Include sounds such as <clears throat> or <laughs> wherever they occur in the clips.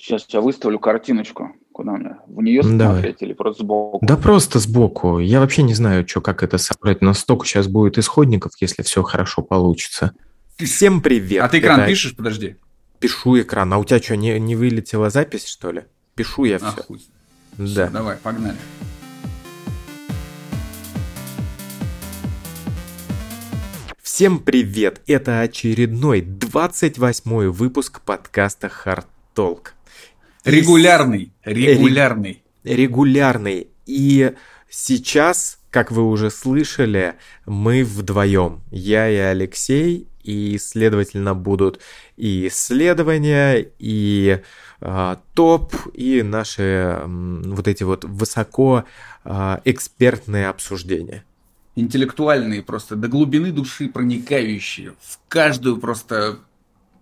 Сейчас я выставлю картиночку. Куда мне? В нее Давай. смотреть или просто сбоку? Да просто сбоку. Я вообще не знаю, что, как это собрать. Настолько сейчас будет исходников, если все хорошо получится. Всем привет. А ты экран Это- пишешь? Подожди. Пишу экран. А у тебя что, не, не вылетела запись, что ли? Пишу я А, все. хуй. Да. Всё, давай, погнали. Всем привет! Это очередной 28 выпуск подкаста Hard Talk. Регулярный, регулярный. регулярный. И сейчас, как вы уже слышали, мы вдвоем. Я и Алексей, и, следовательно, будут и исследования, и а, топ, и наши м, вот эти вот высоко а, экспертные обсуждения. Интеллектуальные просто, до глубины души проникающие в каждую просто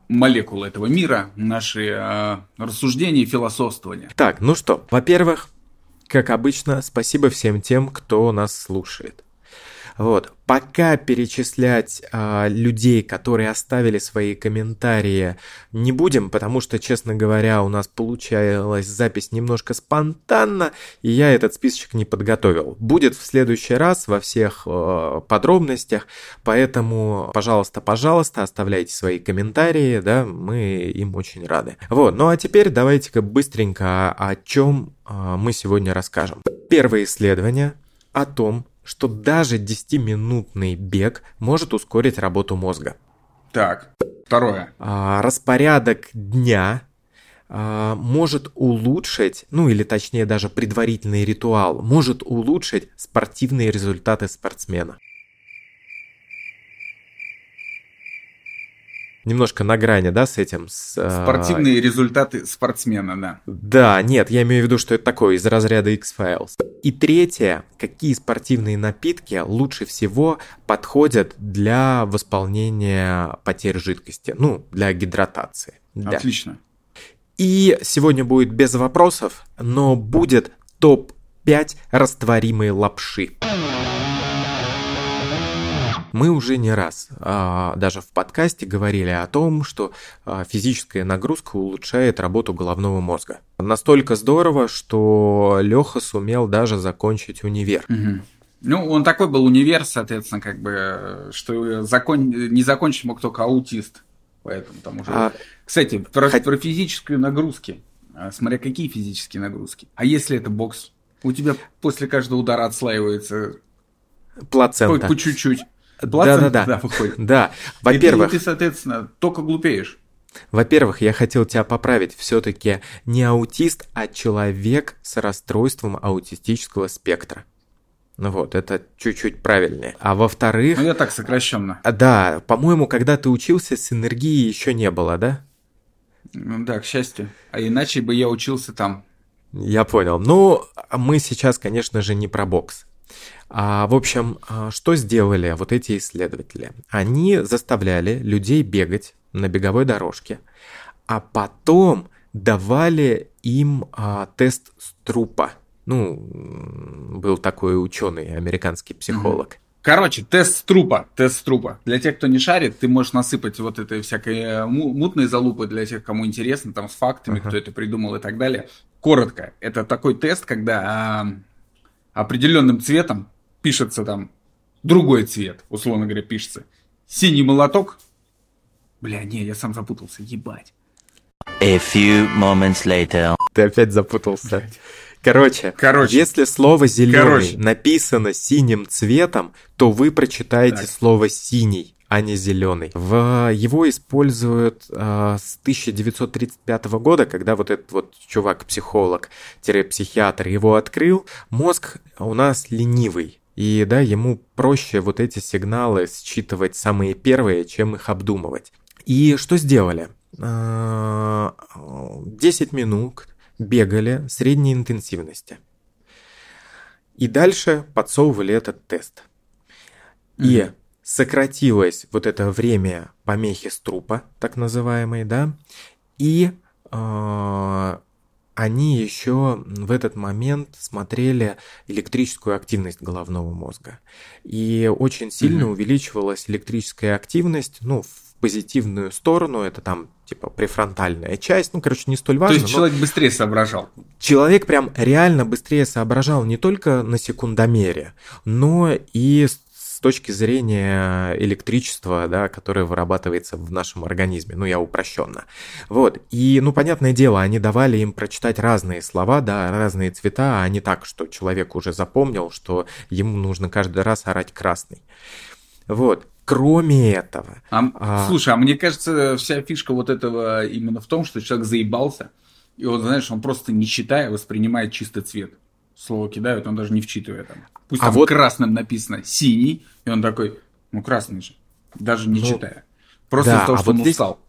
молекулу этого мира наши а, рассуждения и философствования. Так, ну что, во-первых, как обычно, спасибо всем тем, кто нас слушает. Вот, пока перечислять а, людей, которые оставили свои комментарии, не будем, потому что, честно говоря, у нас получалась запись немножко спонтанно, и я этот списочек не подготовил. Будет в следующий раз во всех э, подробностях, поэтому, пожалуйста, пожалуйста, оставляйте свои комментарии, да, мы им очень рады. Вот, ну а теперь давайте-ка быстренько о чем мы сегодня расскажем. Первое исследование о том, что даже 10-минутный бег может ускорить работу мозга. Так, второе. А, распорядок дня а, может улучшить, ну или точнее даже предварительный ритуал, может улучшить спортивные результаты спортсмена. Немножко на грани, да, с этим? С, а, Спортивные результаты спортсмена, да. Да, нет, я имею в виду, что это такое из разряда X-Files. И третье, какие спортивные напитки лучше всего подходят для восполнения потерь жидкости, ну, для гидратации. Да. Отлично. И сегодня будет без вопросов, но будет топ-5 растворимой лапши. Мы уже не раз, а, даже в подкасте, говорили о том, что а, физическая нагрузка улучшает работу головного мозга. Настолько здорово, что Леха сумел даже закончить универ. Мгм. Ну, он такой был универ, соответственно, как бы, что закон... не закончить мог только аутист. Поэтому там уже... А, Кстати, про, Хот- про физические нагрузки. А, Смотря какие физические нагрузки. А если это бокс? У тебя после каждого удара отслаивается по, плацента. по чуть-чуть. Да, выходит. Да, И во-первых, и ты, соответственно, только глупеешь. Во-первых, я хотел тебя поправить. Все-таки не аутист, а человек с расстройством аутистического спектра. Ну вот, это чуть-чуть правильнее. А во-вторых, Ну, я так сокращенно. а, да, по-моему, когда ты учился, с энергией еще не было, да? Ну, Да, к счастью. А иначе бы я учился там. Я понял. Ну, мы сейчас, конечно же, не про бокс. А, в общем, а, что сделали вот эти исследователи? Они заставляли людей бегать на беговой дорожке, а потом давали им а, тест Струпа. Ну, м, был такой ученый, американский психолог. Короче, тест с трупа. Тест с трупа. Для тех, кто не шарит, ты можешь насыпать вот этой всякой э, му- мутной залупы для тех, кому интересно, там с фактами, Ага. кто это придумал и так далее. Коротко, это такой тест, когда а, определенным цветом пишется там другой цвет, условно говоря, пишется. Синий молоток. Бля, не, я сам запутался, ебать. A few moments later. Ты опять запутался. Короче, Короче. если слово зеленый Короче. написано синим цветом, то вы прочитаете Так. слово синий, а не зеленый. В его используют э, с 1935 года, когда вот этот вот чувак-психолог-психиатр его открыл. Мозг у нас ленивый. И да, ему проще вот эти сигналы считывать самые первые, чем их обдумывать. И что сделали? А, 10 минут бегали средней интенсивности. И дальше подсовывали этот тест. И. сократилось вот это время помехи струпа, так называемой, да, и а, они еще в этот момент смотрели электрическую активность головного мозга. И очень сильно mm-hmm. увеличивалась электрическая активность, ну, в позитивную сторону, это там типа префронтальная часть, ну, короче, не столь важно. То есть человек быстрее соображал? Человек прям реально быстрее соображал не только на секундомере, но и с точки зрения электричества, да, которое вырабатывается в нашем организме, ну, я упрощенно. Вот, и, ну, понятное дело, они давали им прочитать разные слова, да, разные цвета, а не так, что человек уже запомнил, что ему нужно каждый раз орать красный. Вот, Кроме этого. А, а... Слушай, а мне кажется, вся фишка вот этого именно в том, что человек заебался, и он, знаешь, он просто не читая воспринимает чистый цвет. Слово кидают, он даже не вчитывая там. Пусть а там вот... красным написано синий, и он такой, ну красный же, даже не ну, читая. Просто да, из-за того, а что вот он здесь... устал.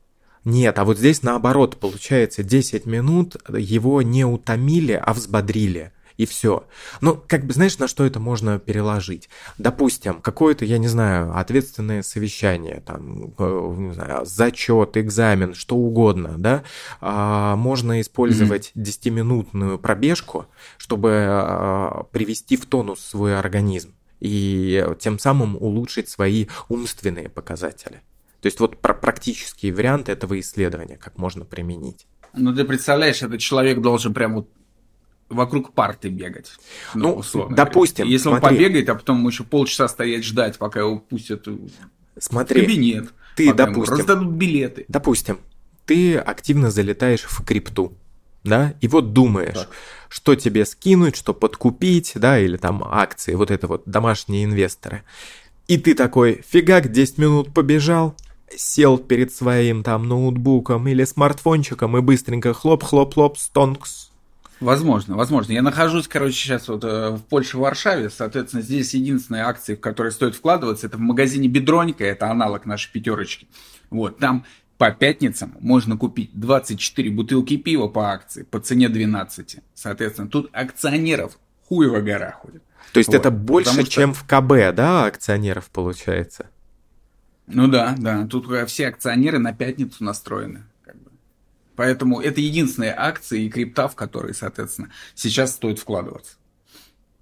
Нет, а вот здесь наоборот, получается, 10 минут его не утомили, а взбодрили и все. Ну, как бы, знаешь, на что это можно переложить? Допустим, какое-то, я не знаю, ответственное совещание, там, э, не знаю, зачет, экзамен, что угодно, да, а, можно использовать mm-hmm. 10-минутную пробежку, чтобы а, привести в тонус свой организм и тем самым улучшить свои умственные показатели. То есть вот про практические варианты этого исследования, как можно применить. Ну, ты представляешь, этот человек должен прям вот вокруг парты бегать. Ну, ну условно допустим. Говоря. Если смотри. он побегает, а потом еще полчаса стоять ждать, пока его пустят смотри, в кабинет. Ты, допустим, раздадут билеты. Допустим, ты активно залетаешь в крипту, да, и вот думаешь, так. что тебе скинуть, что подкупить, да, или там акции, вот это вот домашние инвесторы. И ты такой, фигак, 10 минут побежал, сел перед своим там ноутбуком или смартфончиком и быстренько хлоп-хлоп-хлоп, stonks, Возможно, возможно. Я нахожусь, короче, сейчас вот э, в Польше, в Варшаве. Соответственно, здесь единственная акция, в которой стоит вкладываться, это в магазине Бедронька, это аналог нашей пятерочки. Вот, там по пятницам можно купить 24 бутылки пива по акции по цене 12. Соответственно, тут акционеров хуево гора ходит. То есть вот. это больше, что... чем в КБ, да, акционеров получается? Ну да, да. Тут все акционеры на пятницу настроены. Поэтому это единственные акции и крипта, в которые, соответственно, сейчас стоит вкладываться.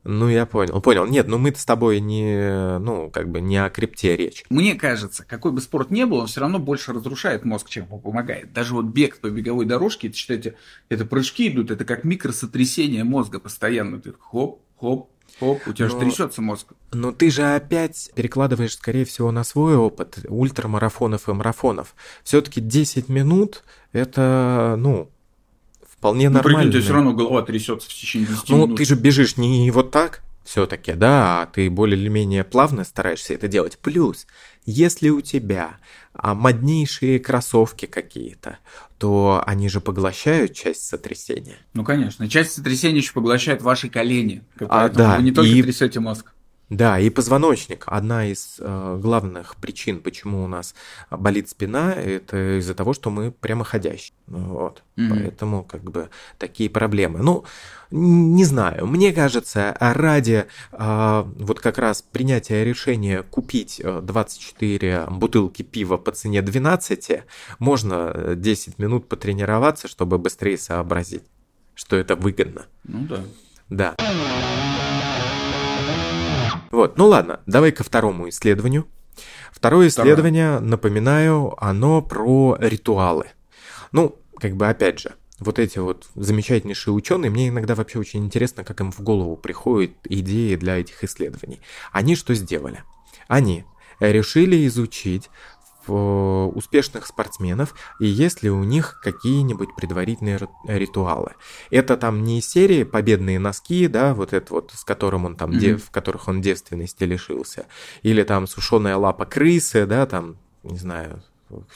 Ну, я понял, понял. Нет, ну мы-то с тобой не, ну, как бы не о крипте речь. Мне кажется, какой бы спорт ни был, он все равно больше разрушает мозг, чем помогает. Даже вот бег по беговой дорожке, это, считайте, это прыжки идут, это как микросотрясение мозга постоянно. Ты хоп, хоп, Оп, у тебя но, же трясется мозг. Но ты же опять перекладываешь, скорее всего, на свой опыт ультрамарафонов и марафонов. Все-таки 10 минут это, ну, вполне ну, нормально. Прикинь, у тебя все равно голова трясется в течение 10 ну, минут. Ну, ты же бежишь не вот так все-таки, да, а ты более или менее плавно стараешься это делать. Плюс, если у тебя а, моднейшие кроссовки какие-то, то они же поглощают часть сотрясения. Ну, конечно. Часть сотрясения еще поглощает ваши колени. А, да. Вы не только и... трясете мозг. Да, и позвоночник. Одна из э, главных причин, почему у нас болит спина, это из-за того, что мы прямоходящие. Вот. Mm-hmm. Поэтому как бы такие проблемы. Ну, не знаю. Мне кажется, ради э, вот как раз принятия решения купить 24 э, бутылки пива по цене 12, можно 10 э, минут потренироваться, чтобы быстрее сообразить, что это выгодно. Ну да. Да. Вот, ну ладно, давай ко второму исследованию. Второе исследование, Второе. напоминаю, оно про ритуалы. Ну, как бы опять же, вот эти вот замечательнейшие ученые, мне иногда вообще очень интересно, как им в голову приходят идеи для этих исследований. Они что сделали? Они решили изучить успешных спортсменов и есть ли у них какие-нибудь предварительные ритуалы. Это там не серии победные носки, да, вот это вот, с которым он там, mm-hmm. дев, в которых он девственности лишился, или там сушеная лапа крысы, да, там, не знаю,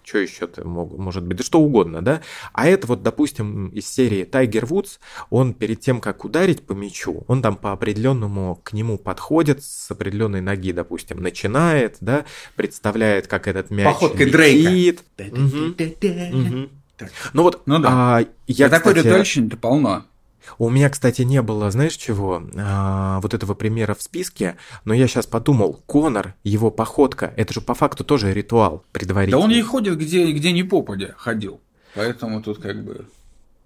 что еще-то может быть, да что угодно, да. А это вот, допустим, из серии Тайгер Вудс, он перед тем, как ударить по мячу, он там по определенному к нему подходит с определенной ноги, допустим, начинает, да, представляет, как этот мяч Походкой летит. Дрейка. Угу. Угу. Ну вот, ну, да. а, я, да кстати, такой ритуальщин-то полно. У меня, кстати, не было, знаешь чего, а, вот этого примера в списке, но я сейчас подумал, Конор, его походка, это же по факту тоже ритуал предварительный. Да он и ходит где, где ни попадя ходил, поэтому тут как бы...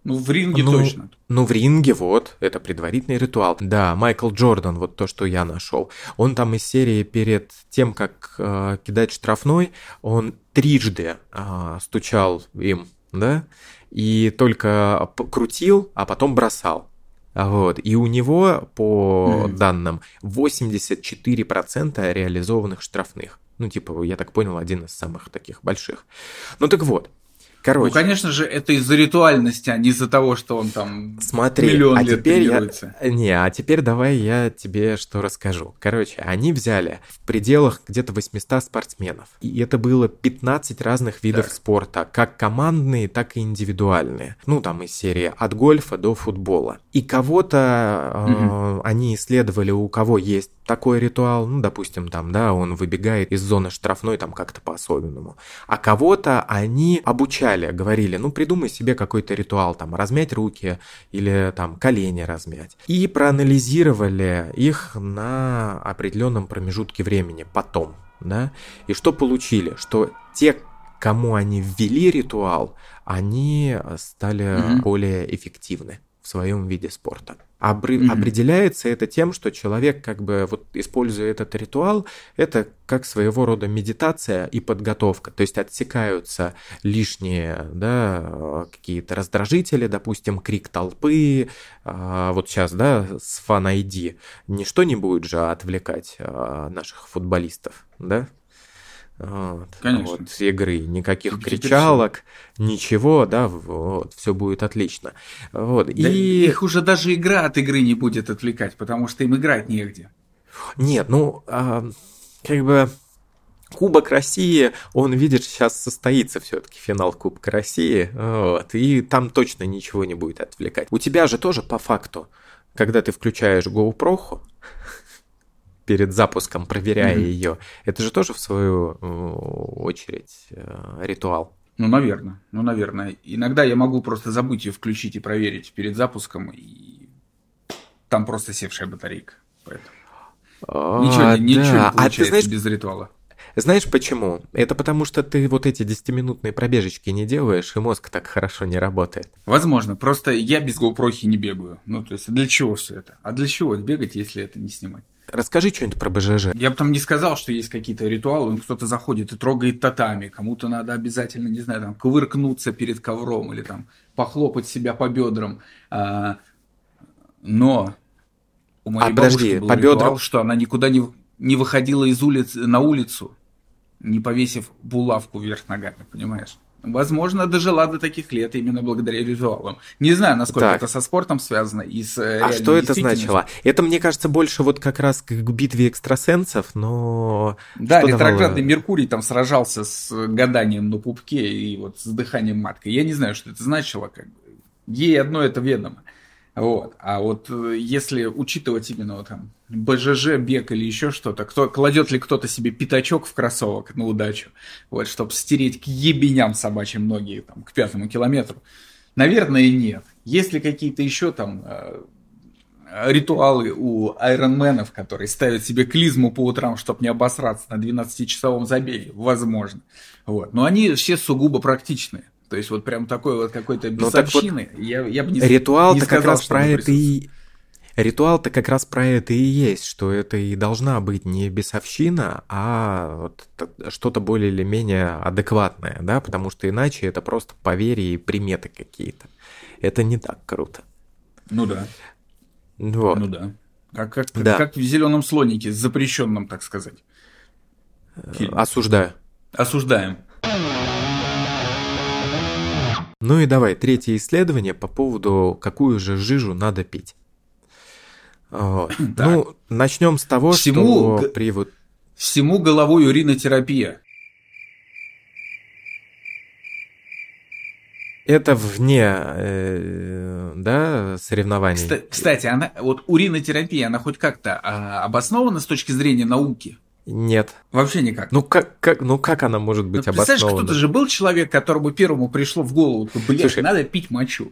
Ну, в ринге Ну, точно. Ну, в ринге, вот, это предварительный ритуал. Да, Майкл Джордан, вот то, что я нашел. Он там из серии перед тем, как э, кидать штрафной, он трижды э, стучал им, да, и только крутил, а потом бросал. Вот. И у него, по Мгм. данным, 84% реализованных штрафных. Ну, типа, я так понял, один из самых таких больших. Ну, так вот. Короче. Ну, конечно же, это из-за ритуальности, а не из-за того, что он там Смотри, миллион а лет теперь я... тренируется. Не, а теперь давай я тебе что расскажу. Короче, они взяли в пределах где-то 800 спортсменов. И это было 15 разных видов Так. спорта, как командные, так и индивидуальные. Ну, там из серии от гольфа до футбола. И кого-то э, они исследовали, у кого есть такой ритуал, ну, допустим, там, да, он выбегает из зоны штрафной там как-то по-особенному. А кого-то они обучали, говорили, ну, придумай себе какой-то ритуал, там, размять руки или там колени размять. И проанализировали их на определенном промежутке времени потом, да. И что получили? Что те, кому они ввели ритуал, они стали Мгм. более эффективны в своем виде спорта. Обры- Мгм. Определяется это тем, что человек, как бы, вот используя этот ритуал, это как своего рода медитация и подготовка. То есть отсекаются лишние, да, какие-то раздражители, допустим, крик толпы. А, Вот сейчас, да, с фан ID. Ничто не будет же отвлекать а, наших футболистов, да? Вот, Конечно. Вот, с игры. Никаких Теперь кричалок, ничего, да, вот, все будет отлично. Вот, Да и... их уже даже игра от игры не будет отвлекать, потому что им играть негде. Нет, ну, а, как бы Кубок России, он, видишь, сейчас состоится все-таки финал Кубка России, вот, и там точно ничего не будет отвлекать. У тебя же тоже по факту, когда ты включаешь GoPro перед запуском, проверяя Мгм. ее, это же тоже в свою э, очередь э, ритуал. Ну, наверное, ну, наверное. Иногда я могу просто забыть ее включить и проверить перед запуском, и там просто севшая батарейка. Поэтому ничего, А, не- ничего да. не А ты получается знаешь, без ритуала. Знаешь почему? Это потому что ты вот эти 10-минутные пробежечки не делаешь, и мозг так хорошо не работает. Возможно, просто я без GoPro не бегаю. Ну, то есть, для чего все это? А для чего бегать, если это не снимать? Расскажи что-нибудь про БЖЖ. Я бы там не сказал, что есть какие-то ритуалы, кто-то заходит и трогает татами, кому-то надо обязательно, не знаю, там, кувыркнуться перед ковром или там похлопать себя по бедрам. А, но у моей А, подожди, был по ритуал, бедрам? что она никуда не, не выходила из улиц на улицу, не повесив булавку вверх ногами, понимаешь? Возможно, дожила до таких лет именно благодаря ритуалам. Не знаю, насколько Так. это со спортом связано и с э, А что это значило? Это, мне кажется, больше вот как раз к к битве экстрасенсов, но... Да, Что ретроградный давало? Меркурий там сражался с гаданием на пупке и вот с дыханием маткой. Я не знаю, что это значило, как бы. Ей одно это ведомо. Вот. А вот э, если учитывать именно вот там БЖЖ, бег или еще что-то, кто, кладет ли кто-то себе пятачок в кроссовок на удачу, вот, чтобы стереть к ебеням собачьим ноги там, к пятому километру? Наверное, нет. Есть ли какие-то еще там э, ритуалы у айронменов, которые ставят себе клизму по утрам, чтобы не обосраться на 12-часовом забеге? Возможно. Вот. Но они все сугубо практичные. То есть вот прям такой вот какой-то Ну, так вот, бесовщины. я, я бы не, Ритуал-то не как сказал, раз что про это и... Ритуал-то как раз про это и есть, что это и должна быть не бесовщина, а вот что-то более или менее адекватное, да, потому что иначе это просто поверье и приметы какие-то. Это не так круто. Ну да, Вот. ну да. Как, как, Да. как в зеленом слонике, запрещенном, так сказать. фильме. Осуждаю. Осуждаем. Ну и давай, третье исследование по поводу, какую же жижу надо пить. Вот. <clears throat> Ну, начнем с того, Всему что при вот Всему головой уринотерапия. это вне, э, да, соревнований. Кста- Кстати, она, вот уринотерапия, она хоть как-то а, обоснована с точки зрения науки? Нет. Вообще никак. Ну как, как, ну как она может Ну, быть представляешь, обоснована? кто-то же был человек, которому первому пришло в голову, блядь, Слушай, надо пить мочу.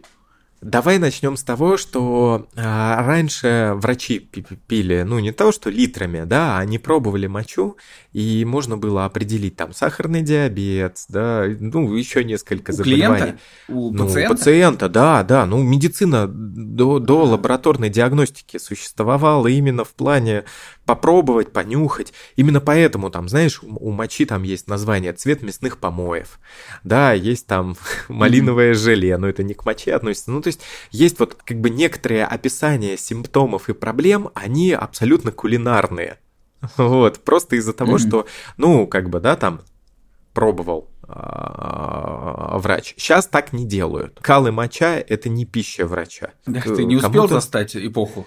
Давай начнем с того, что а, раньше врачи пили, ну не то, что литрами, да, они пробовали мочу, и можно было определить там сахарный диабет, да, ну еще несколько у заболеваний. Клиента? У ну, пациента? пациента, да, да. Ну, медицина до, до лабораторной диагностики существовала именно в плане попробовать, понюхать. Именно поэтому там, знаешь, у мочи там есть название цвет мясных помоев. Да, есть там <laughs> малиновое желе, но это не к моче относится. Ну, то есть есть вот как бы некоторые описания симптомов и проблем, они абсолютно кулинарные. Вот, просто из-за того, что, ну, как бы, да, там пробовал а, врач. Сейчас так не делают. Кал и моча – это не пища врача. Да, ты не успел застать эпоху?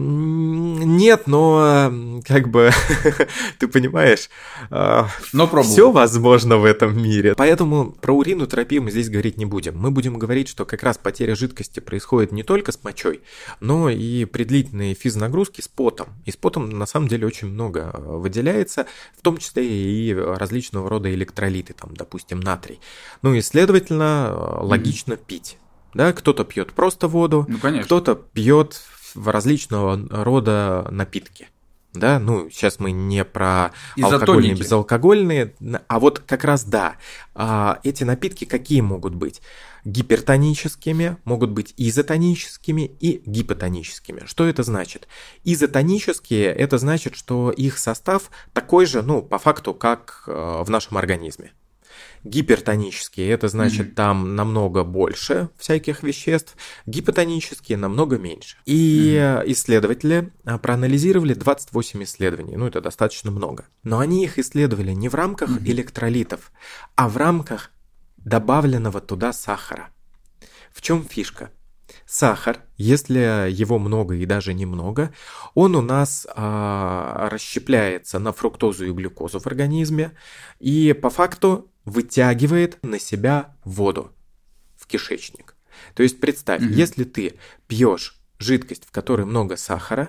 Нет, но как бы <laughs> ты понимаешь, Но пробовал. все возможно в этом мире. Поэтому про уринотерапию мы здесь говорить не будем. Мы будем говорить, что как раз потеря жидкости происходит не только с мочой, но и при длительной физнагрузке с потом. И с потом на самом деле очень много э, выделяется, в том числе и различного рода электролиты, там, допустим, натрий. Ну и, следовательно, э, логично пить. Да, кто-то пьет просто воду, Ну, конечно. кто-то пьет в различного рода напитки. Да, ну, сейчас мы не про алкогольные, Изотоники. безалкогольные, а вот как раз да. А, Эти напитки какие могут быть? Гипертоническими, могут быть изотоническими и гипотоническими. Что это значит? Изотонические – это значит, что их состав такой же, ну, по факту, как э, в нашем организме. Гипертонические – это значит, там намного больше всяких веществ, гипотонические – намного меньше. И э, исследователи а, проанализировали 28 исследований, ну это достаточно много. Но они их исследовали не в рамках электролитов, а в рамках добавленного туда сахара. В чем фишка? Сахар, если его много и даже немного, он у нас а, расщепляется на фруктозу и глюкозу в организме и по факту вытягивает на себя воду в кишечник. То есть представь, Мгм. если ты пьешь жидкость, в которой много сахара,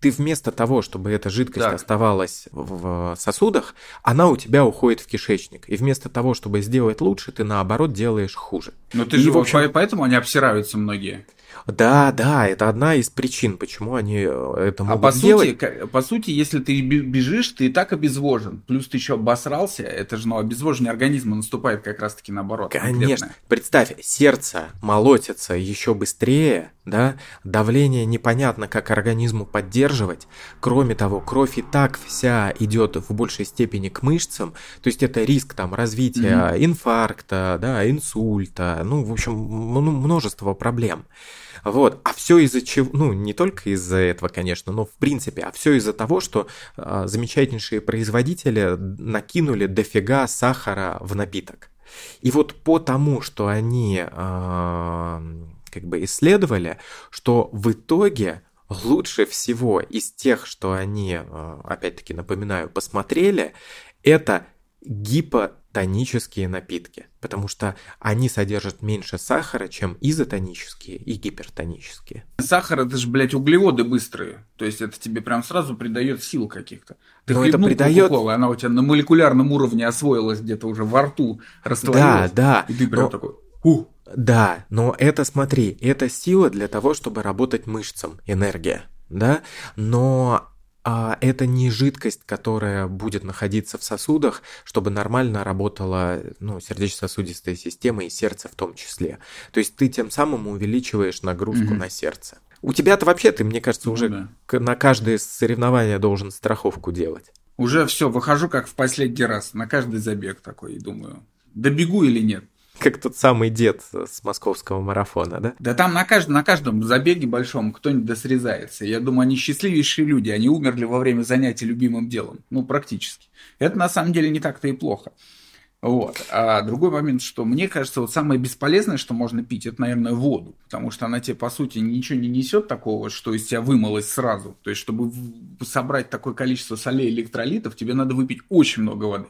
ты вместо того, чтобы эта жидкость Так. оставалась в сосудах, она у тебя уходит в кишечник. И вместо того, чтобы сделать лучше, ты наоборот делаешь хуже. Но ты И, же, в общем- по- поэтому они обсираются многие. Да, да, это одна из причин, почему они э, это А могут по сути, делать. ка- по сути, если ты бе- бежишь, ты и так обезвожен. Плюс ты еще обосрался, это же, ну, обезвоживание организма наступает как раз-таки наоборот. Конечно. конкретное. Представь, сердце молотится еще быстрее, да, давление непонятно, как организму поддерживать. Кроме того, кровь и так вся идет в большей степени к мышцам, то есть это риск там развития инфаркта, да, инсульта, ну, в общем, ну, множество проблем. Вот, а все из-за чего, ну, не только из-за этого, конечно, но в принципе, а все из-за того, что а, замечательнейшие производители накинули дофига сахара в напиток. И вот по тому, что они а, как бы исследовали, что в итоге лучше всего из тех, что они, а, опять-таки напоминаю, посмотрели, это гипотонические напитки, потому что они содержат меньше сахара, чем изотонические и гипертонические. Сахар это же, блядь, углеводы быстрые. То есть это тебе прям сразу придает сил каких-то. Ты Но это придает- Кока-Колу, она у тебя на молекулярном уровне освоилась где-то уже во рту, Да, растворилась. да. И ты прям но- такой, ух, Да, но это, смотри, это сила для того, чтобы работать мышцам, энергия, да, но а, это не жидкость, которая будет находиться в сосудах, чтобы нормально работала ну, сердечно-сосудистая система и сердце в том числе. То есть ты тем самым увеличиваешь нагрузку Мгм. на сердце. У тебя-то вообще, ты, мне кажется, Ну уже да. к- на каждое соревнование должен страховку делать. Уже все, выхожу как в последний раз на каждый забег такой и думаю, добегу или нет. Как тот самый дед с московского марафона, да? Да там на каждом, на каждом забеге большом кто-нибудь досрезается. Я думаю, они счастливейшие люди. Они умерли во время занятий любимым делом. Ну, практически. Это на самом деле не так-то и плохо. Вот. А другой момент, что мне кажется, вот самое бесполезное, что можно пить, это, наверное, воду. Потому что она тебе, по сути, ничего не несет такого, что из тебя вымылось сразу. То есть, чтобы собрать такое количество солей электролитов, тебе надо выпить очень много воды.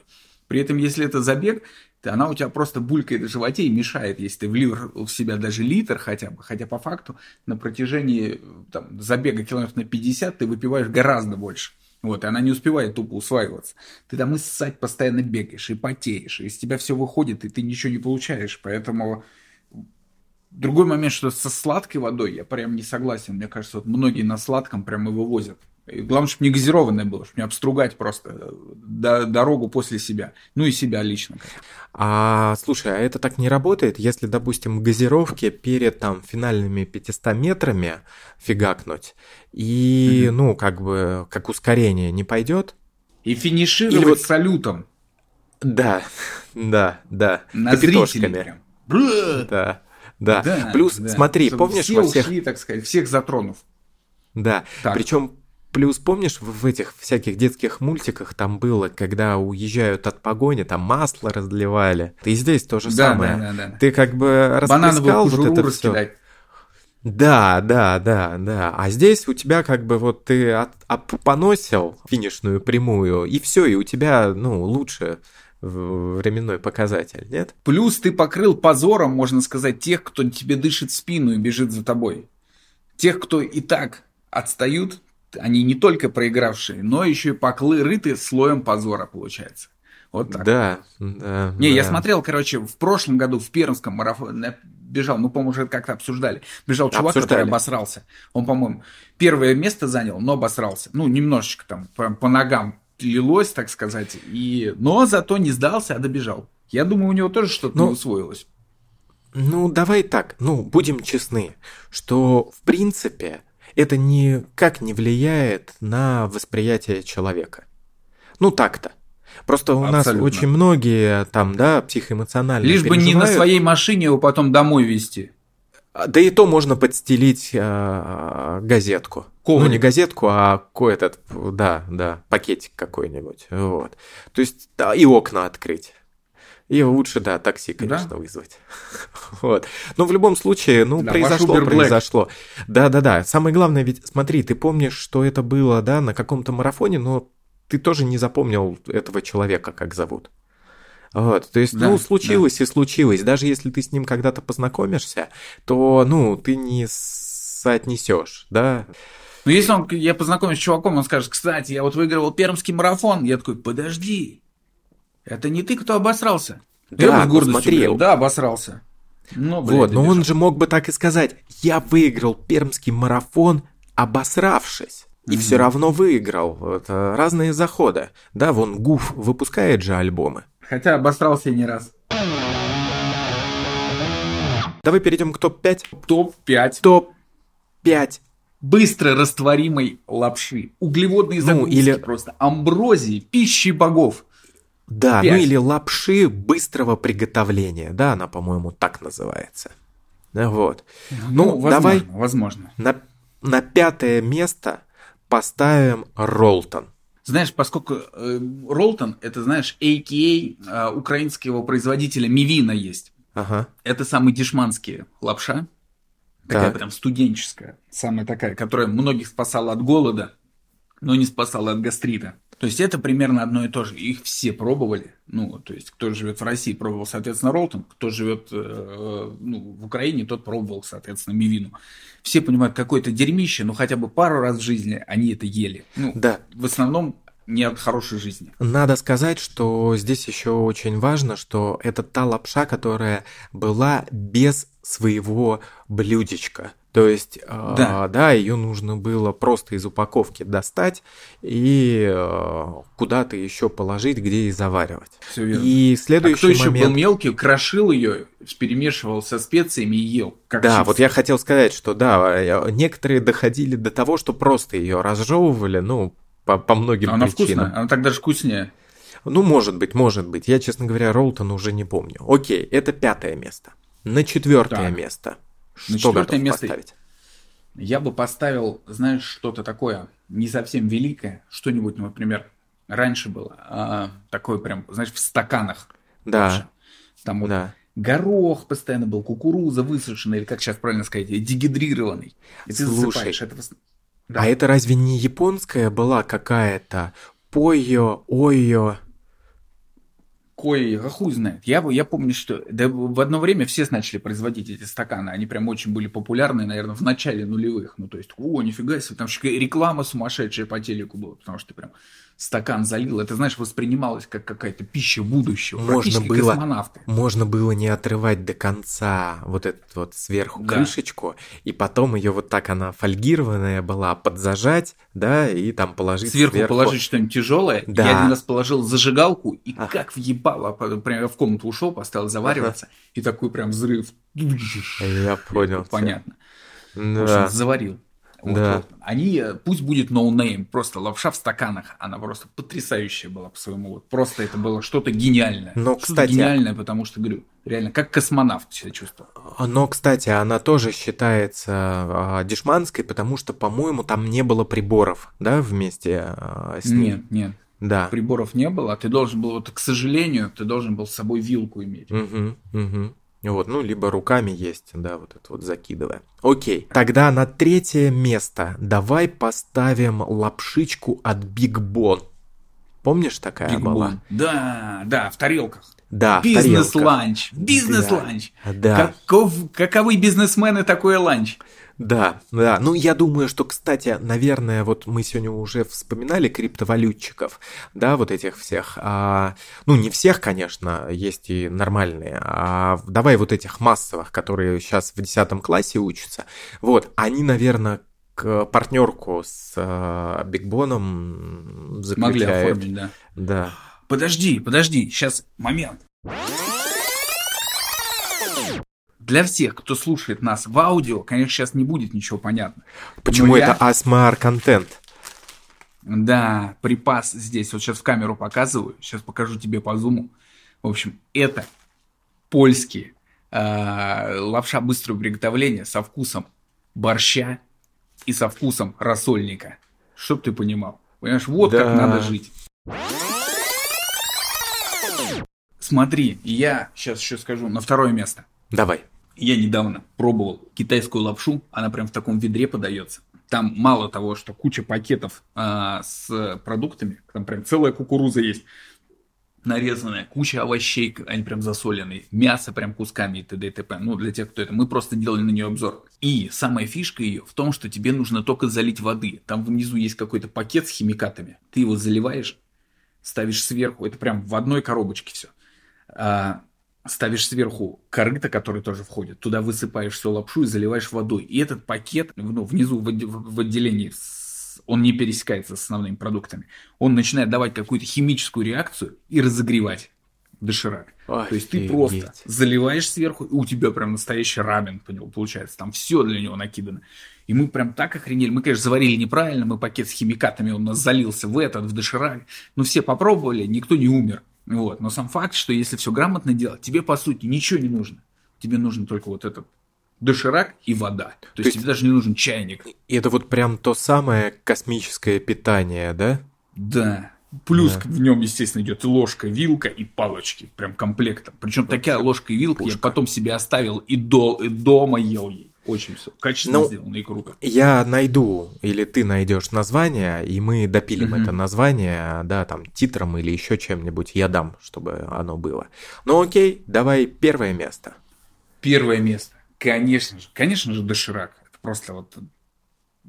При этом, если это забег, она у тебя просто булькает в животе и мешает, если ты влил в себя даже литр хотя бы. Хотя по факту на протяжении там, забега километров на 50 ты выпиваешь гораздо больше. Вот, и она не успевает тупо усваиваться. Ты там и ссать постоянно бегаешь, и потеешь, и из тебя все выходит, и ты ничего не получаешь. Поэтому Другой момент, что со сладкой водой я прям не согласен. Мне кажется, вот многие на сладком прям и вывозят. И главное, чтобы не газированное было, чтобы не обстругать просто э, до, дорогу после себя. Ну и себя лично. А слушай, а это так не работает, если, допустим, газировки перед там финальными 500 метрами фигакнуть, и, mm-hmm. ну, как бы, как ускорение не пойдет? И финишировать Или вот... салютом. Да, <laughs> да, да. На Капитошками. Да, да. да. Плюс, да. смотри, Чтобы помнишь все во всех... ушли, так сказать, всех затронув. Да, так. причем Плюс помнишь, в этих всяких детских мультиках там было, когда уезжают от погони, там масло разливали. И здесь то же да, самое. Да, да, да. Ты как бы расплескал вот это все. Да, да, да, да. А здесь у тебя как бы вот ты от, от, поносил финишную прямую, и все, и у тебя, ну, лучше временной показатель, нет? Плюс ты покрыл позором, можно сказать, тех, кто тебе дышит в спину и бежит за тобой. Тех, кто и так отстают, они не только проигравшие, но еще и покрыты слоем позора, получается. Вот так. Да, да. Не, да. я смотрел, короче, в прошлом году в Пермском марафоне бежал, ну, по-моему, уже как-то обсуждали. Бежал чувак, обсуждали. который обосрался. Он, по-моему, первое место занял, но обосрался. Ну, немножечко там по, по ногам лилось, так сказать. И... Но зато не сдался, а добежал. Я думаю, у него тоже что-то ну, не усвоилось. Ну, давай так, ну, будем честны, что, в принципе, это никак не влияет на восприятие человека. Ну так-то. Просто у Абсолютно. нас очень многие там, да, психоэмоционально Лишь бы не на своей машине его потом домой везти. А, да и то можно подстелить э, газетку. Коврик. Ну, не газетку, а этот, да, да, пакетик какой-нибудь. Вот. То есть, да, и окна открыть. И лучше, да, такси, конечно, да? вызвать. <laughs> вот. Но в любом случае, ну, да, произошло, произошло. Да-да-да. Самое главное, ведь, смотри, ты помнишь, что это было, да, на каком-то марафоне, но ты тоже не запомнил этого человека, как зовут. Вот, то есть, да, ну, случилось да. и случилось. Даже если ты с ним когда-то познакомишься, то, ну, ты не соотнесешь, да. Ну, если он, я познакомлюсь с чуваком, он скажет, кстати, я вот выигрывал пермский марафон, я такой, подожди, это не ты, кто обосрался. Да, с ну смотри. Говорил, да, обосрался. Ну, блин, вот, но он же мог бы так и сказать. Я выиграл пермский марафон, обосравшись. И mm-hmm. все равно выиграл. Это разные заходы. Да, вон Гуф выпускает же альбомы. Хотя обосрался не раз. Давай перейдем к топ-5. Топ-5. Топ-5 быстро растворимой лапши, углеводные закуски ну, или... просто, амброзии, пищи богов. Да, 5. ну или лапши быстрого приготовления, да, она, по-моему, так называется. Вот. Ну, ну возможно, давай возможно. На, на пятое место поставим Ролтон. Знаешь, поскольку э, Ролтон, это, знаешь, AKA э, украинского производителя Мивина есть. Ага. Это самый дешманский лапша. Такая так. прям студенческая. Самая такая, которая многих спасала от голода, но не спасала от гастрита. То есть это примерно одно и то же. Их все пробовали. Ну, то есть кто живет в России, пробовал, соответственно, Ролтон. Кто живет э, ну, в Украине, тот пробовал, соответственно, Мивину. Все понимают, какое-то дерьмище, но хотя бы пару раз в жизни они это ели. Ну, да. В основном не от хорошей жизни. Надо сказать, что здесь еще очень важно, что это та лапша, которая была без своего блюдечка. То есть, да, э, да ее нужно было просто из упаковки достать и э, куда-то еще положить, где и заваривать. Все верно. И следующий а кто момент... еще был мелкий, крошил ее, перемешивал со специями и ел. Как да, чипсы. вот я хотел сказать, что да, некоторые доходили до того, что просто ее разжевывали, ну, по, по многим она причинам. Вкусная, она так даже вкуснее. Ну, может быть, может быть. Я, честно говоря, Ролтон уже не помню. Окей, это пятое место. На четвертое место на что четвертое место поставить? Я бы поставил, знаешь, что-то такое не совсем великое, что-нибудь, например, раньше было, а, такое прям, знаешь, в стаканах. Да. Лапша. Там вот да. горох постоянно был, кукуруза высушенная, или как сейчас правильно сказать, дегидрированный. И ты Слушай, это... Да. А это разве не японская была какая-то? Пойо, ойо кое а хуй знает. Я, я помню, что да, в одно время все начали производить эти стаканы. Они прям очень были популярны, наверное, в начале нулевых. Ну, то есть, о, нифига себе, там реклама сумасшедшая по телеку была, потому что прям стакан залил, это, знаешь, воспринималось как какая-то пища будущего. Можно было- космонавты. Можно было не отрывать до конца вот эту вот сверху Да. крышечку, и потом ее вот так она фольгированная была, подзажать, да, и там положить Сверху, положить что-нибудь тяжелое. Да. Я один раз положил зажигалку, и Ага. как въебало. Прям я в комнату ушел, поставил завариваться, и такой прям взрыв. Я понял. Понятно. В Да. общем, заварил. Вот, Да. вот. Они, э, пусть будет no name, просто лапша в стаканах, она просто потрясающая была по своему. Вот просто это было что-то гениальное. Но, Что-то кстати- гениальное, потому что, говорю, реально, как космонавт себя чувствовал. Но, кстати, она тоже считается а, дешманской, потому что, по-моему, там не было приборов, да, вместе а, с ней. Нет, нет, Да. приборов не было, а ты должен был, вот, к сожалению, ты должен был с собой вилку иметь. Угу, угу. Вот, ну, либо руками есть, да, вот это вот закидывая. Окей, тогда на третье место давай поставим лапшичку от Биг Бон. Помнишь, такая Биг была? Бон. Да, да, в тарелках. Да. Бизнес-ланч. Бизнес-ланч. Да. Каков, каковы бизнесмены такое ланч? Да, да. Ну, я думаю, что, кстати, наверное, вот мы сегодня уже вспоминали криптовалютчиков, да, вот этих всех. а, ну, не всех, конечно, есть и нормальные. А давай вот этих массовых, которые сейчас в 10 классе учатся. Вот, они, наверное, к партнерку с Бигбоном Могли заключают. оформить, да. Да. Подожди, подожди, сейчас момент. Для всех, кто слушает нас в аудио, конечно, сейчас не будет ничего понятно. Почему это я- ASMR контент? Да, припас здесь. Вот сейчас в камеру показываю. Сейчас покажу тебе по зуму. В общем, это польские э, лапша быстрого приготовления со вкусом борща и со вкусом рассольника. Чтоб ты понимал. Понимаешь, вот Да. как надо жить. Смотри, я сейчас еще скажу на второе место. Давай. Я недавно пробовал китайскую лапшу, она прям в таком ведре подается. Там мало того, что куча пакетов а, с продуктами, там прям целая кукуруза есть, нарезанная, куча овощей, они прям засоленные, мясо прям кусками и т.д. и т.п. Ну, для тех, кто это, мы просто делали на нее обзор. И самая фишка ее в том, что тебе нужно только залить воды. Там внизу есть какой-то пакет с химикатами. Ты его заливаешь, ставишь сверху, это прям в одной коробочке все. А, ставишь сверху корыто, который тоже входит, туда высыпаешь всю лапшу и заливаешь водой. И этот пакет, ну, внизу в, отде- в отделении, он не пересекается с основными продуктами. Он начинает давать какую-то химическую реакцию и разогревать доширак. То есть ты Офигеть. просто заливаешь сверху, и у тебя прям настоящий рамен по нему получается. Там все для него накидано. И мы прям так охренели. Мы, конечно, заварили неправильно, мы пакет с химикатами, он у нас залился в этот, в доширак. Но все попробовали, никто не умер. Вот. Но сам факт, что если все грамотно делать, тебе, по сути, ничего не нужно. Тебе нужен только вот этот доширак и вода. То, есть, есть- тебе даже не нужен чайник. И это вот прям то самое космическое питание, да? Да. Плюс Да. в нем, естественно, идет ложка, вилка и палочки. Прям комплектом. Причем такая ложка и вилка я пушка. потом себе оставил и, до, и дома ел ей. Очень все качественно Ну, сделано и круто. Я найду, или ты найдешь название, и мы допилим Мгм. это название, да, там, титром или еще чем-нибудь. Я дам, чтобы оно было. Ну окей, давай первое место. Первое место. Конечно же, конечно же, доширак. Это просто вот...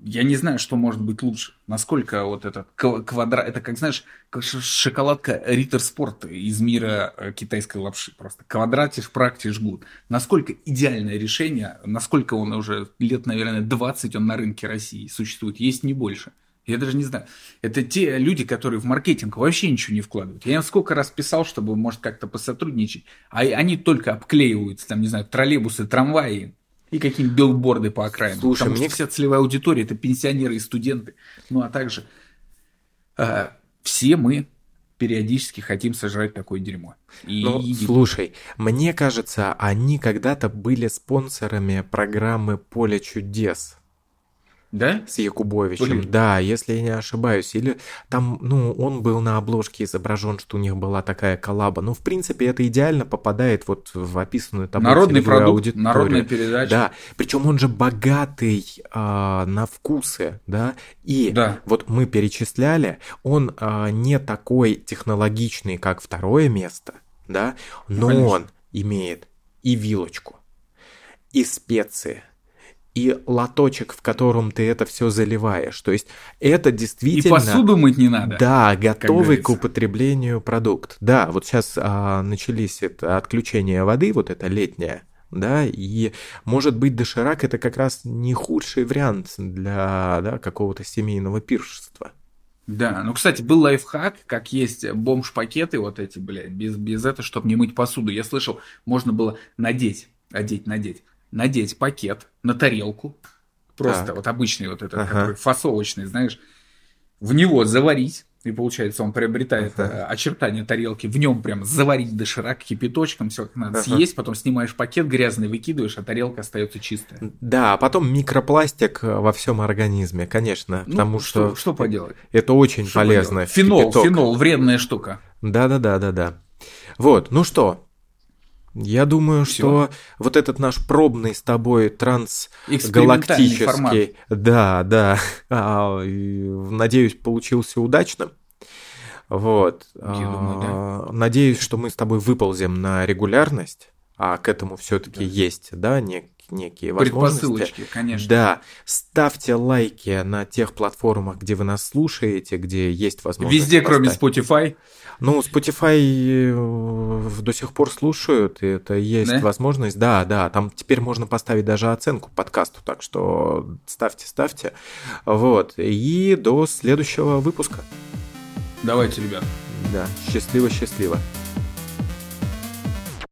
Я не знаю, что может быть лучше. Насколько вот этот ква- квадрат... Это как, знаешь, шоколадка Риттер Спорт из мира э, китайской лапши. Просто квадратишь, практишь, жгут. Насколько идеальное решение, насколько он уже лет, наверное, 20 он на рынке России существует. Есть не больше. Я даже не знаю. Это те люди, которые в маркетинг вообще ничего не вкладывают. Я им сколько раз писал, чтобы, может, как-то посотрудничать. А они только обклеиваются, там, не знаю, троллейбусы, трамваи и какие-нибудь билборды по окраинам. Слушай, Потому мне- что вся целевая аудитория это пенсионеры и студенты. Ну, а также э, все мы периодически хотим сожрать такое дерьмо. И Ну, слушай, мне кажется, они когда-то были спонсорами программы «Поле чудес». Да? с Якубовичем. Блин. Да, если я не ошибаюсь. Или там, ну, он был на обложке изображен, что у них была такая коллаба. Ну, в принципе, это идеально попадает вот в описанную тобой Народный продукт, аудиторию. народная передача. Да, причем он же богатый а, на вкусы, да, и Да. вот мы перечисляли, он а, не такой технологичный, как второе место, да, но конечно. он имеет и вилочку, и специи, и лоточек, в котором ты это все заливаешь. То есть это действительно... И посуду мыть не надо. Да, готовый к употреблению продукт. Да, вот сейчас а, начались это отключение воды, вот это летнее, да, и может быть доширак это как раз не худший вариант для да, какого-то семейного пиршества. Да, ну, кстати, был лайфхак, как есть бомж-пакеты вот эти, блядь, без, без этого, чтобы не мыть посуду. Я слышал, можно было надеть, одеть, надеть, надеть пакет на тарелку, просто Так. вот обычный вот этот, Ага. который фасовочный, знаешь, в него заварить, и получается он приобретает Ага. э, очертания тарелки, в нем прям заварить доширак кипяточком, все как надо, Ага. съесть, потом снимаешь пакет грязный, выкидываешь, а тарелка остается чистая. Да, а потом микропластик во всем организме, конечно, Ну, потому что, что, что поделать? это очень Что полезно. поделать? Фенол, кипяток. фенол, вредная штука. Да-да-да-да-да. Вот, ну что, я думаю, Всё. что вот этот наш пробный с тобой трансгалактический, да, да, <laughs> а, надеюсь, получился удачным. Вот. думаю, А, Надеюсь, что мы с тобой выползем на регулярность, а к этому все-таки есть, да, нек- некие возможности. Предпосылочки, конечно. Да, ставьте лайки на тех платформах, где вы нас слушаете, где есть возможность. Везде, кроме поставить. Spotify. Ну, Spotify э, до сих пор слушают, и это есть Да? возможность. Да, да, там теперь можно поставить даже оценку подкасту, так что ставьте, ставьте. Вот, и до следующего выпуска. Давайте, ребят. Да, счастливо-счастливо.